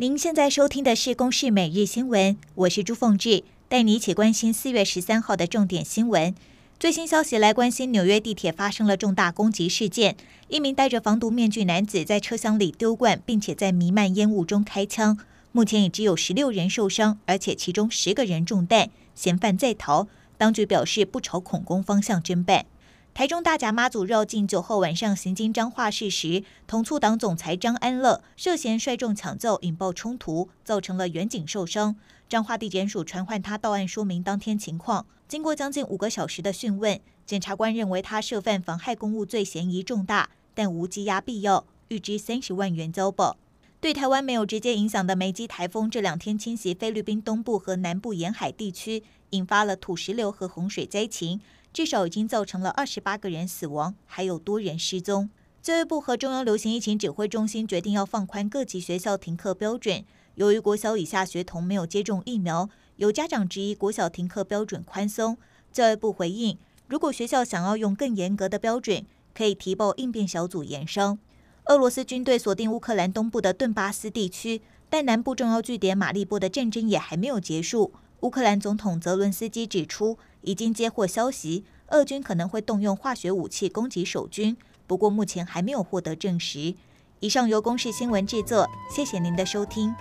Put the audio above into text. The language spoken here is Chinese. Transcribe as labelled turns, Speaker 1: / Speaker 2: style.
Speaker 1: 您现在收听的是《公视每日新闻》，我是朱凤志，带你一起关心四月十三号的重点新闻。最新消息来关心，纽约地铁发生了重大攻击事件，一名戴着防毒面具男子在车厢里丢罐，并且在弥漫烟雾中开枪。目前已只有十六人受伤，而且其中十个人中弹，嫌犯在逃。当局表示不朝恐攻方向侦办。台中大甲妈祖绕境酒后晚上行经彰化市时，同促党总裁张安乐涉嫌率众抢救，引爆冲突，造成了员警受伤。彰化地检署传唤他到案说明当天情况。经过将近五个小时的讯问，检察官认为他涉犯妨害公务罪嫌疑重大，但无羁押必要，预支三十万元交保。对台湾没有直接影响的梅基台风这两天侵袭菲律宾东部和南部沿海地区，引发了土石流和洪水灾情。至少已经造成了二十八个人死亡，还有多人失踪。教育部和中央流行疫情指挥中心决定要放宽各级学校停课标准。由于国小以下学童没有接种疫苗，有家长质疑国小停课标准宽松。教育部回应：如果学校想要用更严格的标准，可以提报应变小组研商。俄罗斯军队锁定乌克兰东部的顿巴斯地区，但南部重要据点马利波的战争也还没有结束。乌克兰总统泽伦斯基指出，已经接获消息，俄军可能会动用化学武器攻击守军，不过目前还没有获得证实。以上由公视新闻制作，谢谢您的收听。